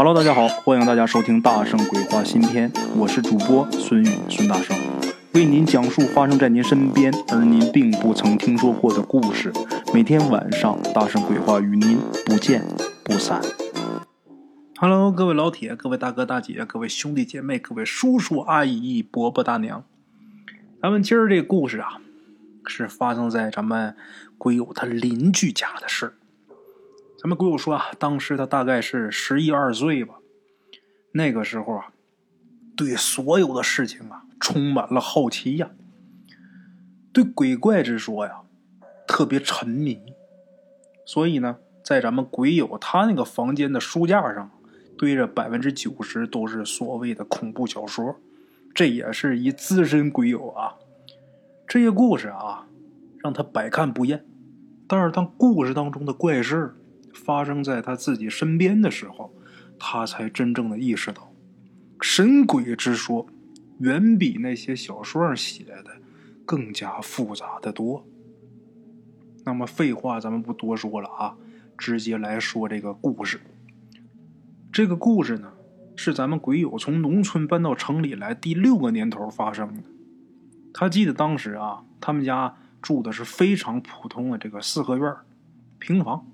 Hello，大家好，欢迎大家收听《大圣鬼话》新篇，我是主播孙宇，孙大圣为您讲述发生在您身边而您并不曾听说过的故事。每天晚上，《大圣鬼话》与您不见不散。Hello，各位老铁，各位大哥大姐，各位兄弟姐妹，各位叔叔阿姨、伯伯大娘，咱们今儿这故事啊，是发生在咱们鬼友他邻居家的事儿。咱们鬼友说啊，当时他大概是十一二岁吧，那个时候啊，对所有的事情啊充满了好奇呀，对鬼怪之说呀特别沉迷，所以呢，在咱们鬼友他那个房间的书架上堆着百分之九十都是所谓的恐怖小说，这也是一资深鬼友啊，这些故事啊让他百看不厌，但是当故事当中的怪事发生在他自己身边的时候，他才真正的意识到，神鬼之说远比那些小说上写的更加复杂的多。那么废话咱们不多说了啊，直接来说这个故事。这个故事呢，是咱们鬼友从农村搬到城里来第六个年头发生的。他记得当时啊，他们家住的是非常普通的这个四合院平房。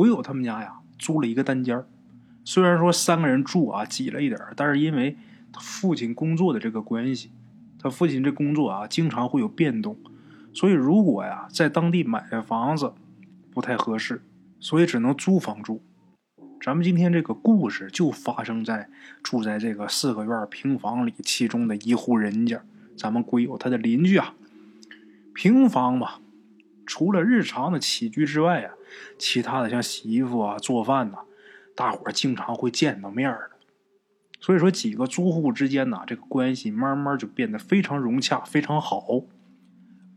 鬼友他们家呀，租了一个单间虽然说三个人住啊挤了一点但是因为他父亲工作的这个关系，他父亲这工作啊经常会有变动，所以如果呀在当地买房子不太合适，所以只能租房住。咱们今天这个故事就发生在住在这个四合院平房里其中的一户人家，咱们鬼友他的邻居啊，平房嘛。除了日常的起居之外啊，其他的像洗衣服啊、做饭呐，大伙儿经常会见到面的。所以说，几个租户之间呢，这个关系慢慢就变得非常融洽、非常好。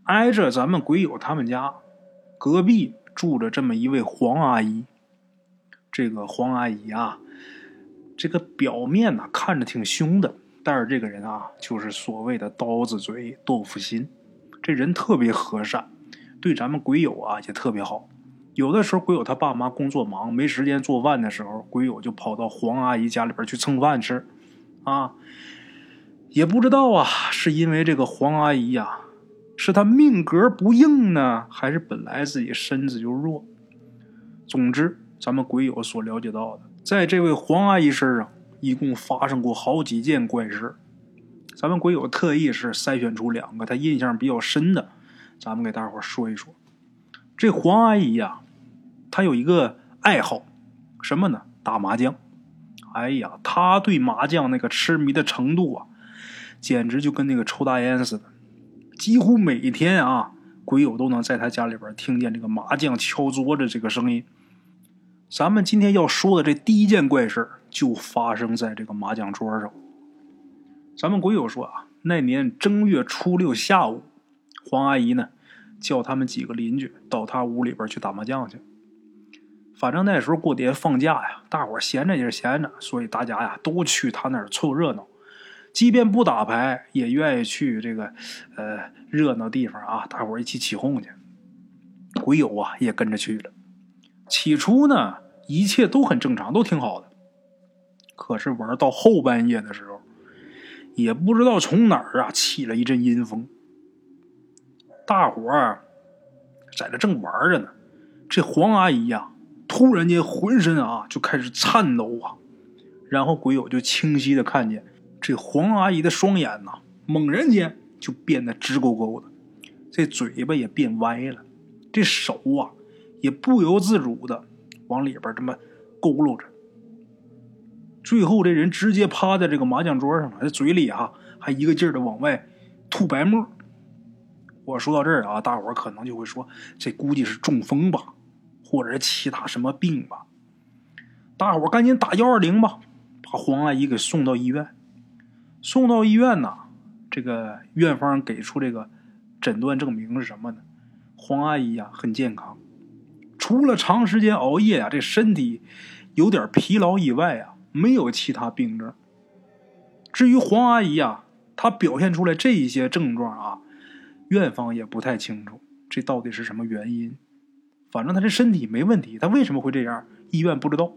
挨着咱们鬼友他们家，隔壁住着这么一位黄阿姨。这个黄阿姨啊，这个表面呢看着挺凶的，但是这个人啊，就是所谓的刀子嘴豆腐心，这人特别和善。对咱们鬼友啊也特别好，有的时候鬼友他爸妈工作忙没时间做饭的时候，鬼友就跑到黄阿姨家里边去蹭饭吃，啊，也不知道啊是因为这个黄阿姨呀，是她命格不硬呢，还是本来自己身子就弱。总之，咱们鬼友所了解到的，在这位黄阿姨身上一共发生过好几件怪事，咱们鬼友特意是筛选出两个他印象比较深的。咱们给大伙说一说，这黄阿姨呀，她有一个爱好，什么呢？打麻将。哎呀，她对麻将那个痴迷的程度啊，简直就跟那个抽大烟似的。几乎每天啊，鬼友都能在她家里边听见这个麻将敲桌子这个声音。咱们今天要说的这第一件怪事就发生在这个麻将桌上。咱们鬼友说啊，那年正月初六下午。黄阿姨呢，叫他们几个邻居到她屋里边去打麻将去。反正那时候过年放假呀，大伙闲着也是闲着，所以大家呀都去她那儿凑热闹。即便不打牌，也愿意去这个呃热闹地方啊，大伙一起起哄去。鬼友啊也跟着去了。起初呢，一切都很正常，都挺好的。可是玩到后半夜的时候，也不知道从哪儿啊起了一阵阴风。大伙儿在这正玩着呢，这黄阿姨呀，突然间浑身啊就开始颤抖啊，然后鬼友就清晰的看见这黄阿姨的双眼呐，猛然间就变得直勾勾的，这嘴巴也变歪了，这手啊也不由自主的往里边这么佝偻着，最后这人直接趴在这个麻将桌上了，这嘴里啊还一个劲儿的往外吐白沫。我说到这儿啊，大伙儿可能就会说，这估计是中风吧，或者是其他什么病吧。大伙儿赶紧打幺二零吧，把黄阿姨给送到医院。送到医院呢，这个院方给出这个诊断证明是什么呢？黄阿姨呀很健康，除了长时间熬夜呀，这身体有点疲劳以外啊，没有其他病症。至于黄阿姨呀，她表现出来这一些症状啊。院方也不太清楚这到底是什么原因，反正他这身体没问题，他为什么会这样？医院不知道。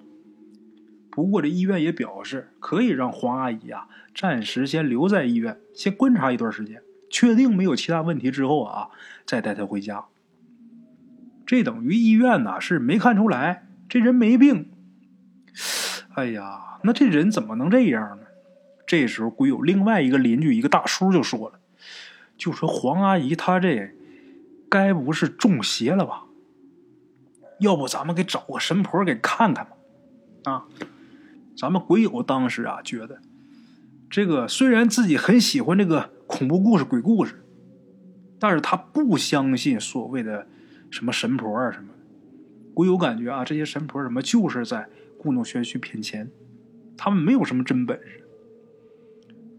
不过这医院也表示可以让黄阿姨啊暂时先留在医院，先观察一段时间，确定没有其他问题之后啊，再带她回家。这等于医院呐是没看出来这人没病。哎呀，那这人怎么能这样呢？这时候，鬼友另外一个邻居一个大叔就说了，就说黄阿姨她这该不是中邪了吧？要不咱们给找个神婆给看看吧？啊，咱们鬼友当时啊觉得，这个虽然自己很喜欢这个恐怖故事、鬼故事，但是他不相信所谓的什么神婆啊什么的。鬼友感觉啊，这些神婆什么就是在故弄玄虚骗钱，他们没有什么真本事。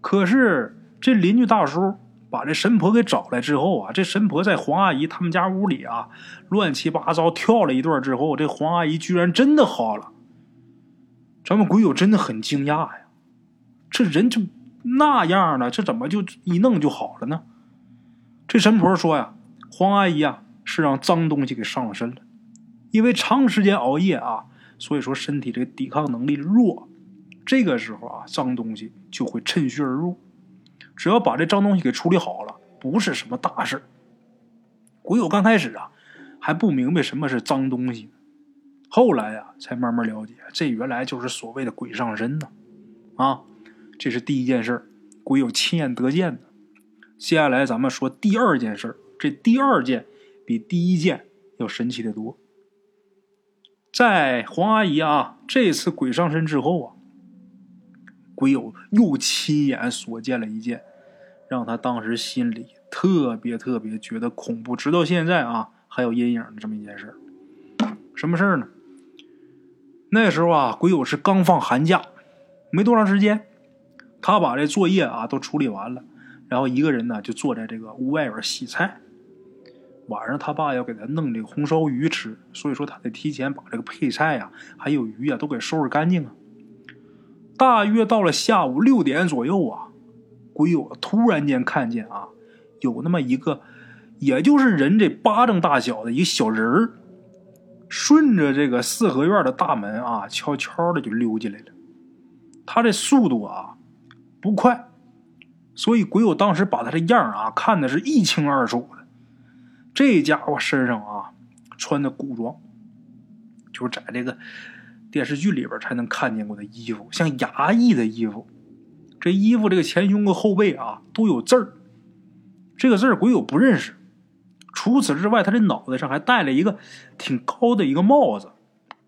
可是这邻居大叔。把这神婆给找来之后啊，这神婆在黄阿姨他们家屋里啊，乱七八糟跳了一段之后，这黄阿姨居然真的好了。咱们鬼友真的很惊讶呀，这人就那样了，这怎么就一弄就好了呢？这神婆说呀，黄阿姨啊是让脏东西给上了身了，因为长时间熬夜啊，所以说身体这个抵抗能力弱，这个时候啊，脏东西就会趁虚而入。只要把这脏东西给处理好了，不是什么大事鬼友刚开始啊，还不明白什么是脏东西，后来啊，才慢慢了解，这原来就是所谓的鬼上身呢。啊，这是第一件事鬼友亲眼得见的。接下来咱们说第二件事这第二件比第一件要神奇的多。在黄阿姨啊这次鬼上身之后啊。鬼友又亲眼所见了一件，让他当时心里特别特别觉得恐怖，直到现在啊还有阴影的这么一件事什么事儿呢？那时候啊，鬼友是刚放寒假，没多长时间，他把这作业啊都处理完了，然后一个人呢就坐在这个屋外边洗菜。晚上他爸要给他弄这个红烧鱼吃，所以说他得提前把这个配菜呀还有鱼啊都给收拾干净啊。大约到了下午六点左右啊，鬼友突然间看见啊，有那么一个，也就是人这巴掌大小的一个小人儿，顺着这个四合院的大门啊，悄悄的就溜进来了。他这速度啊不快，所以鬼友当时把他这样啊看的是一清二楚的。这家伙身上啊穿的古装，就是在这个。电视剧里边才能看见过的衣服，像衙役的衣服。这衣服这个前胸和后背啊都有字儿，这个字儿鬼友不认识。除此之外，他这脑袋上还戴了一个挺高的一个帽子，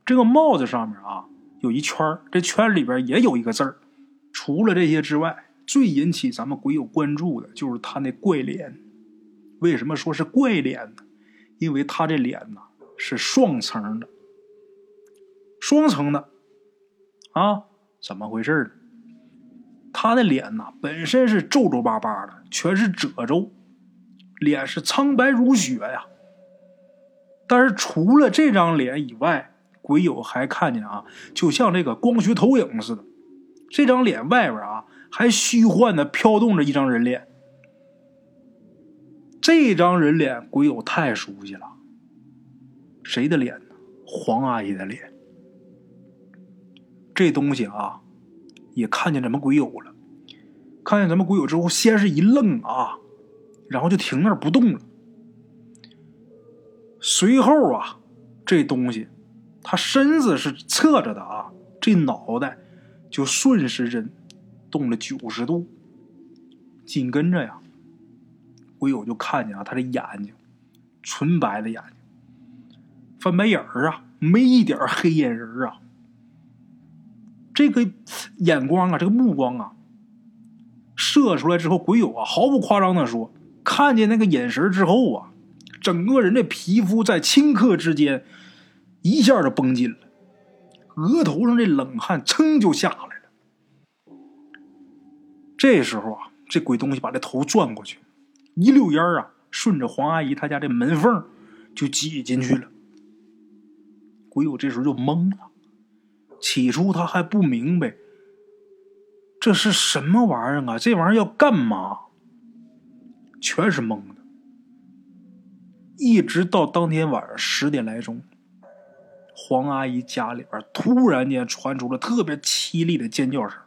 这个帽子上面啊有一圈这圈里边也有一个字儿。除了这些之外，最引起咱们鬼友关注的就是他那怪脸。为什么说是怪脸呢？因为他这脸呢是双层的。双层的，啊，怎么回事呢？他的脸呐，本身是皱皱巴巴的，全是褶皱，脸是苍白如雪呀。但是除了这张脸以外，鬼友还看见啊，就像这个光学投影似的，这张脸外边啊，还虚幻的飘动着一张人脸。这张人脸，鬼友太熟悉了，谁的脸呢？黄阿姨的脸。这东西啊，也看见咱们鬼友了。看见咱们鬼友之后，先是一愣啊，然后就停那儿不动了。随后啊，这东西，他身子是侧着的啊，这脑袋就顺时针动了九十度。紧跟着呀，鬼友就看见啊，他的眼睛纯白的眼睛，翻白眼儿啊，没一点黑眼仁儿啊。这个眼光啊，这个目光啊，射出来之后，鬼友啊毫不夸张的说，看见那个眼神之后啊，整个人的皮肤在顷刻之间一下就绷紧了，额头上这冷汗噌就下来了。这时候啊，这鬼东西把这头转过去，一溜烟啊，顺着黄阿姨她家这门缝就挤进去了。鬼友这时候就懵了。起初他还不明白这是什么玩意儿啊，这玩意儿要干嘛？全是懵的。一直到当天晚上十点来钟，黄阿姨家里边突然间传出了特别凄厉的尖叫声。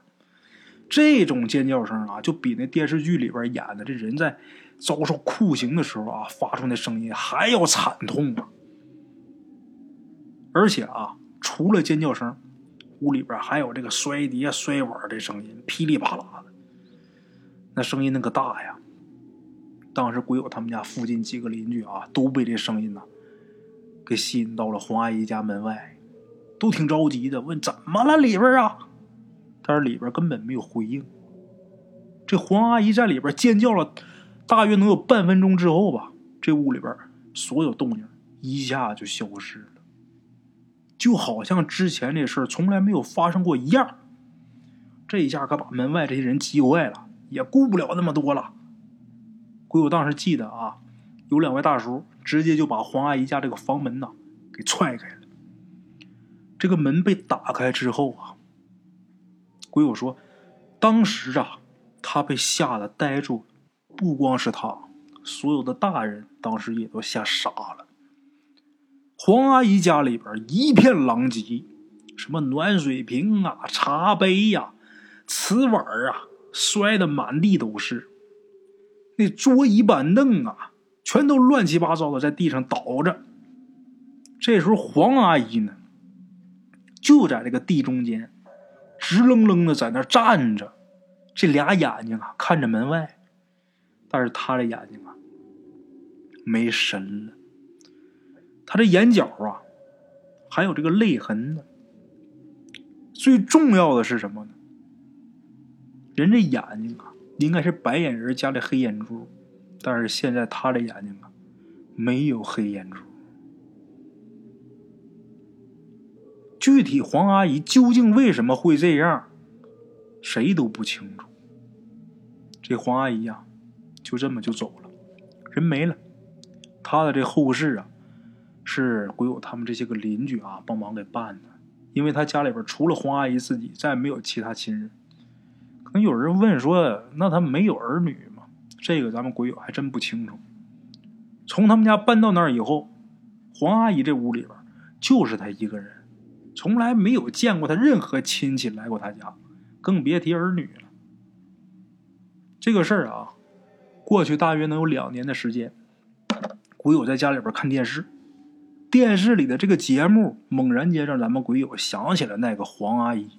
这种尖叫声啊，就比那电视剧里边演的这人在遭受酷刑的时候啊发出那声音还要惨痛啊！而且啊，除了尖叫声，屋里边还有这个摔碟摔碗的声音，噼里啪啦的，那声音那个大呀！当时鬼友他们家附近几个邻居啊，都被这声音呐给吸引到了黄阿姨家门外，都挺着急的，问怎么了里边啊？但是里边根本没有回应。这黄阿姨在里边尖叫了，大约能有半分钟之后吧，这屋里边所有动静一下就消失了，就好像之前这事儿从来没有发生过一样。这一下可把门外这些人急坏了，也顾不了那么多了。鬼友当时记得啊，有两位大叔直接就把黄阿姨家这个房门呐给踹开了。这个门被打开之后啊。鬼友说：“当时啊，他被吓得呆住，不光是他，所有的大人当时也都吓傻了。黄阿姨家里边一片狼藉，什么暖水瓶啊、茶杯呀、瓷碗啊，摔得满地都是。那桌椅板凳啊，全都乱七八糟的在地上倒着。这时候黄阿姨呢，就在这个地中间。”直愣愣的在那站着，这俩眼睛啊看着门外，但是他的眼睛啊没神了，他这眼角啊还有这个泪痕呢。最重要的是什么呢？人这眼睛啊应该是白眼人加的黑眼珠，但是现在他的眼睛啊没有黑眼珠。具体黄阿姨究竟为什么会这样，谁都不清楚。这黄阿姨呀，就这么就走了，人没了。她的这后事啊，是鬼友他们这些个邻居啊帮忙给办的，因为他家里边除了黄阿姨自己，再没有其他亲人。可能有人问说，那他没有儿女吗？这个咱们鬼友还真不清楚。从他们家搬到那儿以后，黄阿姨这屋里边就是他一个人。从来没有见过他任何亲戚来过他家，更别提儿女了。这个事儿啊，过去大约能有两年的时间。鬼友在家里边看电视，电视里的这个节目猛然间让咱们鬼友想起了那个黄阿姨。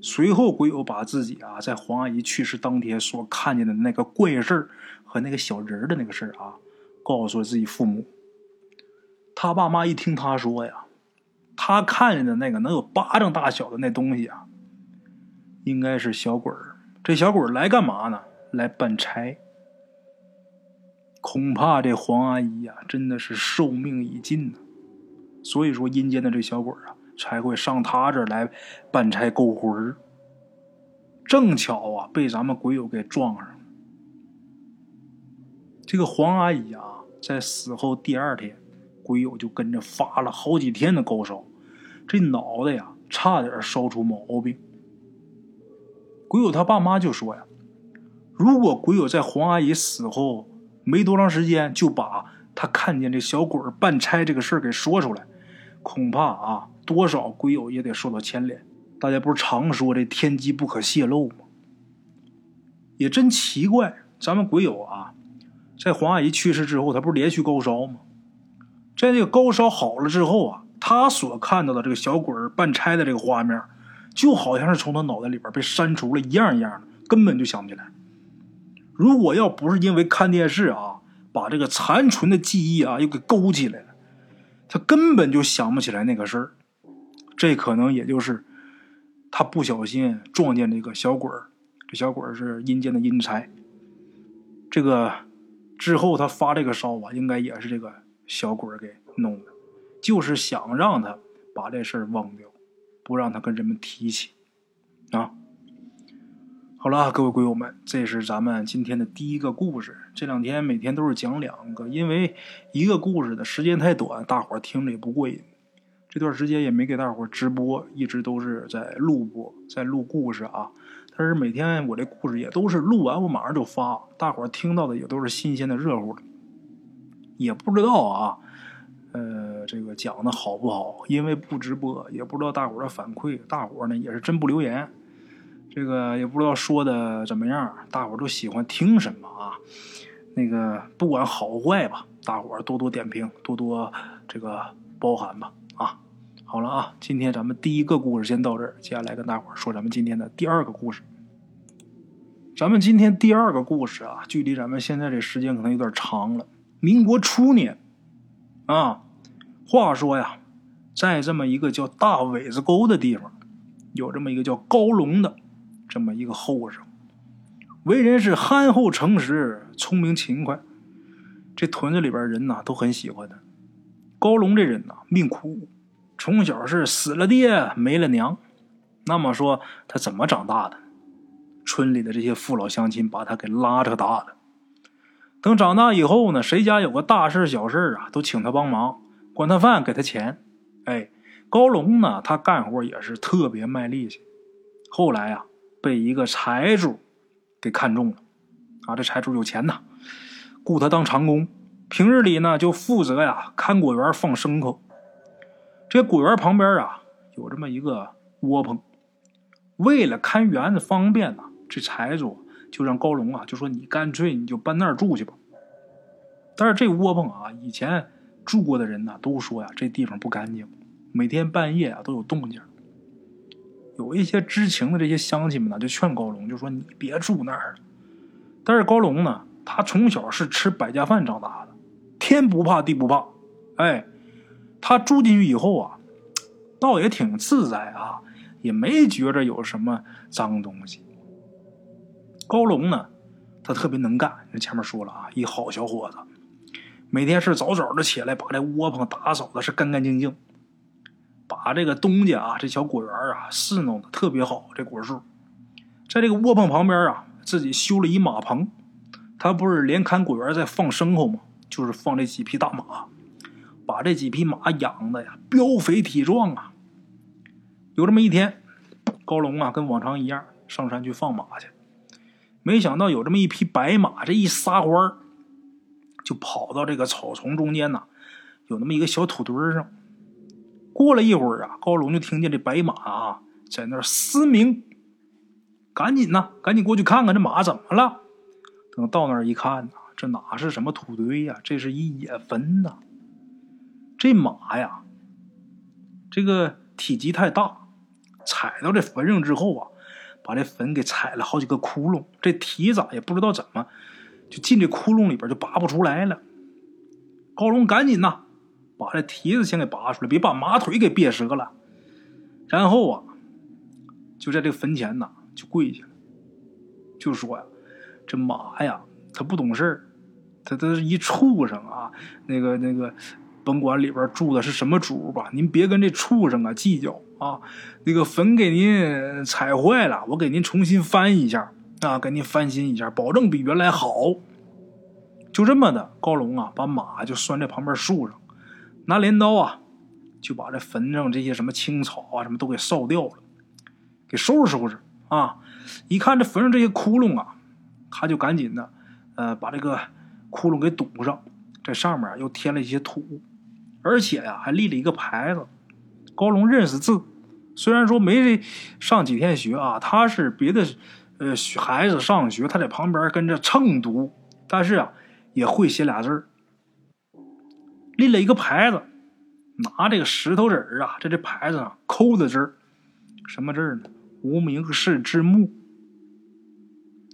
随后，鬼友把自己啊在黄阿姨去世当天所看见的那个怪事儿和那个小人的那个事儿啊，告诉了自己父母。他爸妈一听他说呀。他看见的那个能有巴掌大小的那东西啊，应该是小鬼儿。这小鬼儿来干嘛呢？来办差。恐怕这黄阿姨呀，真的是寿命已尽呢。所以说，阴间的这小鬼啊，才会上他这儿来办差勾魂。正巧啊，被咱们鬼友给撞上了。这个黄阿姨啊，在死后第二天。鬼友就跟着发了好几天的高烧，这脑袋呀差点烧出毛病。鬼友他爸妈就说呀：“如果鬼友在黄阿姨死后没多长时间就把他看见这小鬼办差这个事儿给说出来，恐怕啊多少鬼友也得受到牵连。大家不是常说这天机不可泄露吗？也真奇怪，咱们鬼友啊，在黄阿姨去世之后，他不是连续高烧吗？”在这个高烧好了之后啊，他所看到的这个小鬼儿办差的这个画面，就好像是从他脑袋里边被删除了一样一样的，根本就想不起来。如果要不是因为看电视啊，把这个残存的记忆啊又给勾起来了，他根本就想不起来那个事儿。这可能也就是他不小心撞见这个小鬼儿，这小鬼儿是阴间的阴差。这个之后他发这个烧啊，应该也是这个。小鬼儿给弄的，就是想让他把这事儿忘掉，不让他跟人们提起啊。好了，各位鬼友们，这是咱们今天的第一个故事。这两天每天都是讲两个，因为一个故事的时间太短，大伙儿听着也不过瘾。这段时间也没给大伙儿直播，一直都是在录播，在录故事啊。但是每天我这故事也都是录完，我马上就发，大伙儿听到的也都是新鲜的、热乎的。也不知道啊，呃，这个讲的好不好，因为不直播，也不知道大伙儿的反馈，大伙儿呢也是真不留言，这个也不知道说的怎么样，大伙儿都喜欢听什么啊？那个不管好坏吧，大伙儿多多点评，多多这个包涵吧啊！好了啊，今天咱们第一个故事先到这儿，接下来跟大伙儿说咱们今天的第二个故事。咱们今天第二个故事啊，距离咱们现在这时间可能有点长了。民国初年，啊，话说呀，在这么一个叫大苇子沟的地方，有这么一个叫高龙的这么一个后生，为人是憨厚诚实、聪明勤快，这屯子里边人呐都很喜欢他。高龙这人呐命苦，从小是死了爹没了娘，那么说他怎么长大的？村里的这些父老乡亲把他给拉扯大的。等长大以后呢，谁家有个大事小事啊，都请他帮忙，管他饭，给他钱。哎，高龙呢，他干活也是特别卖力气。后来啊，被一个财主给看中了。啊，这财主有钱呐，雇他当长工，平日里呢就负责呀看果园放牲口。这果园旁边啊有这么一个窝棚，为了看园子方便呢。这财主就让高龙啊，就说你干脆你就搬那儿住去吧。但是这窝棚啊，以前住过的人呢，都说呀，这地方不干净，每天半夜啊都有动静。有一些知情的这些乡亲们呢，就劝高龙，就说你别住那儿了。但是高龙呢，他从小是吃百家饭长大的，天不怕地不怕。哎，他住进去以后啊，倒也挺自在啊，也没觉着有什么脏东西。高龙呢，他特别能干。人前面说了啊，一好小伙子，每天是早早的起来，把这窝棚打扫的是干干净净，把这个东家啊，这小果园啊，侍弄的特别好。这果树，在这个窝棚旁边啊，自己修了一马棚。他不是连看果园在放牲口吗？就是放这几匹大马，把这几匹马养的呀，膘肥体壮啊。有这么一天，高龙啊，跟往常一样上山去放马去。没想到有这么一匹白马，这一撒欢儿，就跑到这个草丛中间呐，有那么一个小土堆上。过了一会儿啊，高龙就听见这白马啊在那儿嘶鸣，赶紧呐，赶紧过去看看这马怎么了。等到那儿一看呐，这哪是什么土堆呀？这是一野坟呐！这马呀，这个体积太大，踩到这坟上之后啊。把这坟给踩了好几个窟窿，这蹄子也不知道怎么就进这窟窿里边就拔不出来了。高龙赶紧呐，把这蹄子先给拔出来，别把马腿给别折了。然后啊，就在这个坟前呐就跪下了，就说呀：“这马呀，他不懂事儿，他他是一畜生啊，那个那个。”甭管里边住的是什么主吧，您别跟这畜生啊计较啊！那个坟给您踩坏了，我给您重新翻一下啊，给您翻新一下，保证比原来好。就这么的，高龙啊，把马就拴在旁边树上，拿镰刀啊，就把这坟上这些什么青草啊什么都给扫掉了，给收拾收拾啊！一看这坟上这些窟窿啊，他就赶紧的，呃，把这个窟窿给堵上，在上面又添了一些土。而且呀，还立了一个牌子。高龙认识字，虽然说没上几天学啊，他是别的呃孩子上学，他在旁边跟着蹭读，但是啊，也会写俩字儿。立了一个牌子，拿这个石头子儿啊，在这牌子上抠的字儿，什么字儿呢？无名氏之墓。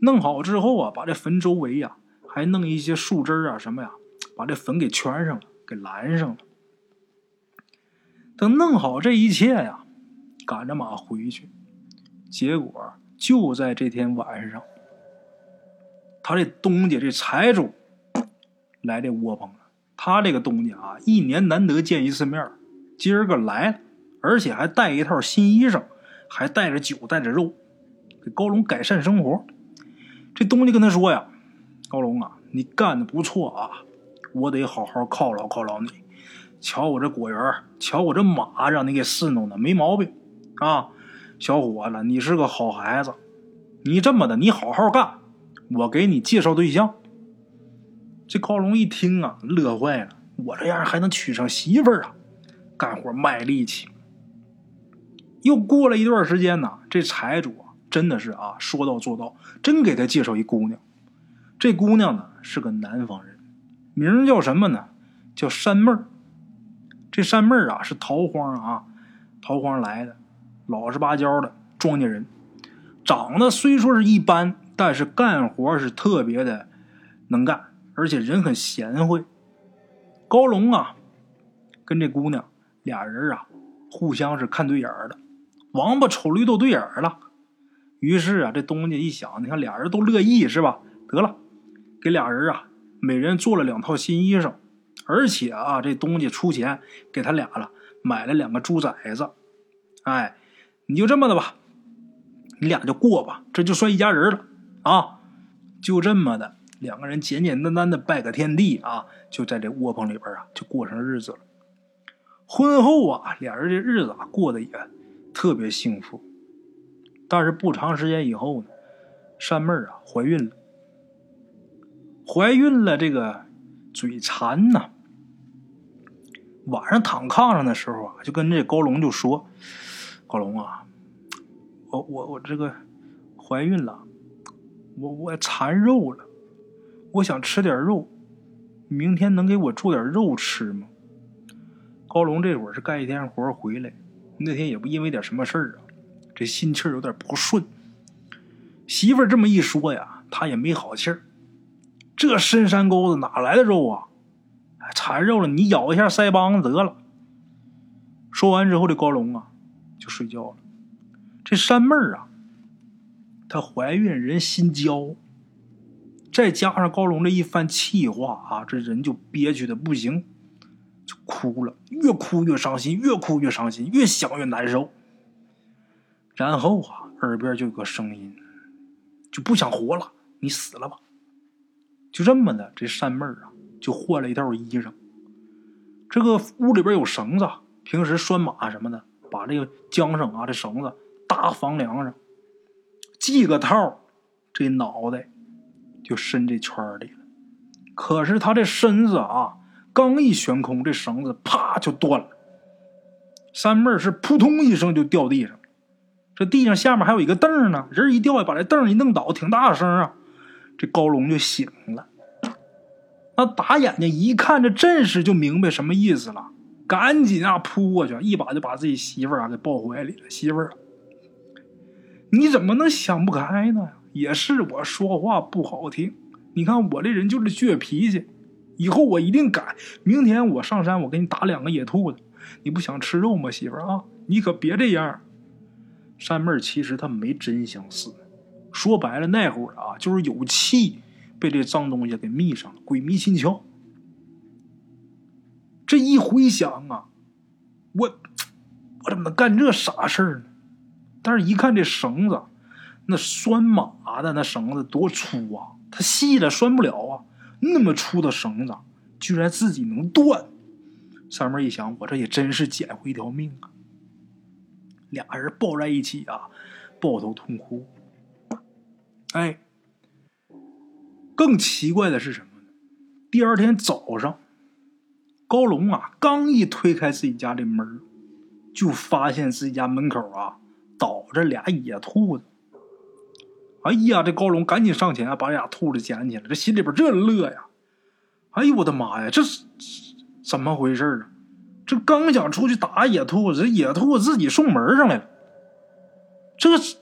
弄好之后啊，把这坟周围呀，还弄一些树枝啊什么呀，把这坟给圈上了，给拦上了。等弄好这一切呀，赶着马回去。结果就在这天晚上，他这东家这财主来这窝棚了。他这个东家啊，一年难得见一次面今儿个来了，而且还带一套新衣裳，还带着酒，带着肉，给高龙改善生活。这东家跟他说呀：“高龙啊，你干的不错啊，我得好好犒劳犒劳你。”瞧我这果园，瞧我这马，让你给侍弄的没毛病，啊，小伙子，你是个好孩子，你这么的，你好好干，我给你介绍对象。这高龙一听啊，乐坏了，我这样还能娶上媳妇儿啊？干活卖力气。又过了一段时间呢，这财主啊，真的是啊，说到做到，真给他介绍一姑娘。这姑娘呢是个南方人，名叫什么呢？叫山妹儿。这山妹儿啊是桃花啊，桃花来的，老实巴交的庄稼人，长得虽说是一般，但是干活是特别的能干，而且人很贤惠。高龙啊，跟这姑娘俩人啊，互相是看对眼儿的。王八瞅驴都对眼儿了，于是啊，这东家一想，你看俩人都乐意是吧？得了，给俩人啊，每人做了两套新衣裳，而且啊，这东家出钱给他俩了，买了两个猪崽子。哎，你就这么的吧，你俩就过吧，这就算一家人了啊！就这么的，两个人简简单单的拜个天地啊，就在这窝棚里边啊，就过上日子了。婚后啊，俩人这日子啊，过得也。特别幸福，但是不长时间以后呢，山妹啊怀孕了。怀孕了，这个嘴馋呐。晚上躺炕上的时候啊，就跟这高龙就说：“高龙啊，我我我这个怀孕了，我我馋肉了，我想吃点肉，明天能给我做点肉吃吗？”高龙这会儿是干一天活回来。那天也不因为点什么事儿啊，这心气儿有点不顺。媳妇儿这么一说呀，他也没好气儿。这深山沟子哪来的肉啊？馋肉了，你咬一下腮帮子得了。说完之后，这高龙啊就睡觉了。这山妹儿啊，她怀孕人心焦，再加上高龙这一番气话啊，这人就憋屈的不行。就哭了，越哭越伤心，越哭越伤心，越想越难受。然后啊，耳边就有个声音，就不想活了，你死了吧。就这么的，这山妹儿啊，就换了一套衣裳。这个屋里边有绳子，平时拴马什么的，把这个缰绳啊，这绳子搭房梁上，系个套，这脑袋就伸这圈里了。可是他这身子啊。刚一悬空，这绳子啪就断了。三妹儿是扑通一声就掉地上，这地上下面还有一个凳呢，人一掉下，把这凳一弄倒，挺大声啊。这高龙就醒了，那打眼睛一看这阵势，就明白什么意思了，赶紧啊扑过去，一把就把自己媳妇儿啊给抱怀里了。媳妇儿，你怎么能想不开呢？也是我说话不好听，你看我这人就是倔脾气。以后我一定改。明天我上山，我给你打两个野兔子。你不想吃肉吗，媳妇儿啊？你可别这样。山妹儿其实她没真想死，说白了那会儿啊，就是有气被这脏东西给密上了，鬼迷心窍。这一回想啊，我我怎么能干这傻事儿呢？但是一看这绳子，那拴马的那绳子多粗啊，它细了拴不了啊。那么粗的绳子，居然自己能断！三妹一想，我这也真是捡回一条命啊！俩人抱在一起啊，抱头痛哭。哎，更奇怪的是什么呢？第二天早上，高龙啊，刚一推开自己家的门，就发现自己家门口啊，倒着俩野兔子。哎呀，这高龙赶紧上前把俩兔子捡起来，这心里边这乐呀！哎呦我的妈呀，这是怎么回事啊？这刚想出去打野兔子，这野兔自己送门上来了。这是，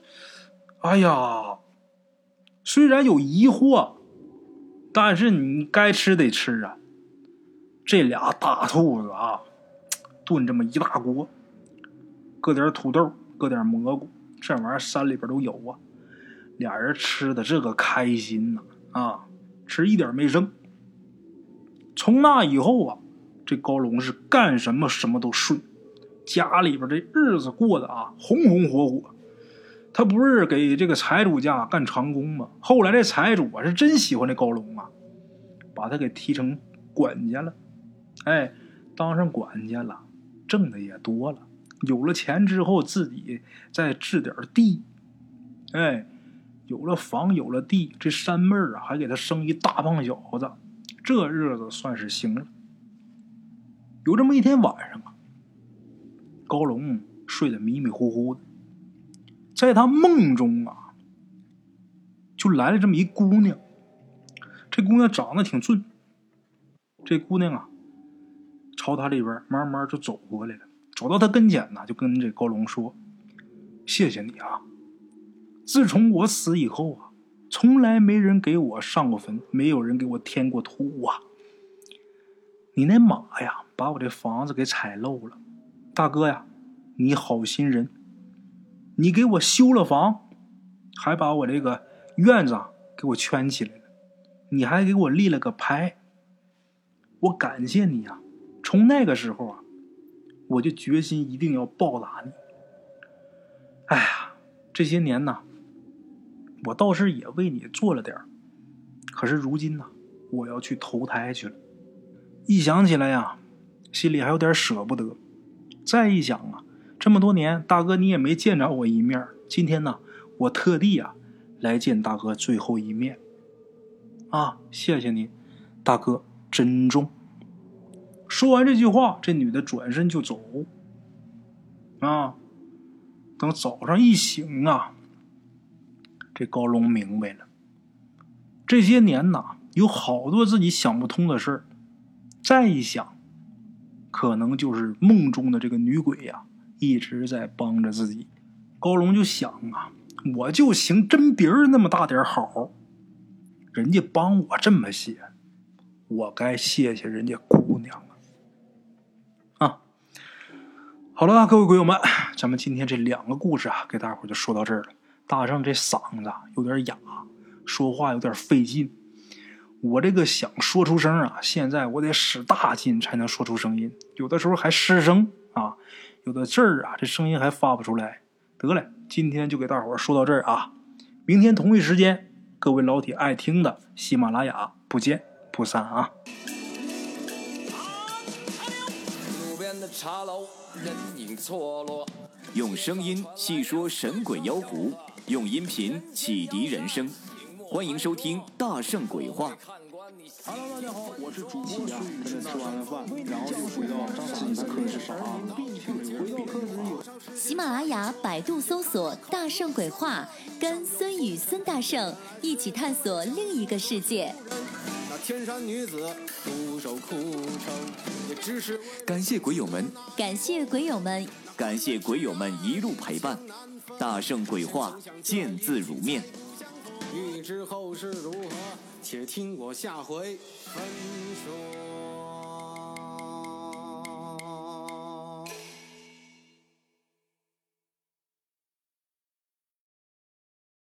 哎呀，虽然有疑惑，但是你该吃得吃啊。这俩大兔子啊，炖这么一大锅，搁点土豆，搁点蘑菇，这玩意儿山里边都有啊。俩人吃的这个开心呐，啊，吃一点没剩。从那以后啊，这高龙是干什么什么都顺，家里边这日子过得啊红红火火。他不是给这个财主家干长工吗？后来这财主啊是真喜欢这高龙啊，把他给提成管家了。哎，当上管家了，挣的也多了。有了钱之后，自己再置点地，哎。有了房，有了地，这山妹儿啊，还给他生一大胖小子，这日子算是行了。有这么一天晚上啊，高龙睡得迷迷糊糊的，在他梦中啊，就来了这么一姑娘。这姑娘长得挺俊。这姑娘啊，朝他里边慢慢就走过来了，走到他跟前呢，就跟这高龙说：“谢谢你啊！自从我死以后啊，从来没人给我上过坟，没有人给我添过土啊。你那马呀，把我这房子给踩漏了，大哥呀，你好心人，你给我修了房，还把我这个院子给我圈起来了，你还给我立了个牌。”我感谢你呀！从那个时候啊，我就决心一定要报答你。哎呀，这些年呢，我倒是也为你做了点儿可是如今呢，我要去投胎去了。一想起来呀，心里还有点舍不得。再一想啊，这么多年，大哥你也没见着我一面。今天呢，我特地啊来见大哥最后一面。啊，谢谢你，大哥。珍重。说完这句话，这女的转身就走。啊，等早上一醒啊，这高龙明白了，这些年呐，有好多自己想不通的事儿。再一想，可能就是梦中的这个女鬼呀，一直在帮着自己。高龙就想啊，我就行真别人那么大点好，人家帮我这么些。我该谢谢人家姑娘啊！啊，好了，各位鬼友们，咱们今天这两个故事啊，给大伙就说到这儿了。大圣这嗓子有点哑，说话有点费劲。我这个想说出声啊，现在我得使大劲才能说出声音，有的时候还失声啊，有的字儿啊，这声音还发不出来。得嘞，今天就给大伙说到这儿啊，明天同一时间，各位老铁爱听的喜马拉雅不见。不散啊！用声音细说神鬼妖狐，用音频启迪人生。欢迎收听《大圣鬼话》。Hello，大家好，我是主播孙宇。吃完了饭，然后就回到自己的课室上啊。喜马拉雅、百度搜索“大圣鬼话”，跟孙宇、孙大圣一起探索另一个世界。那天山女子独守孤城，也只是感谢鬼友们，感谢鬼友们，感谢鬼友们一路陪伴。大圣鬼话，见字如面。欲知后事如何，且听我下回分说。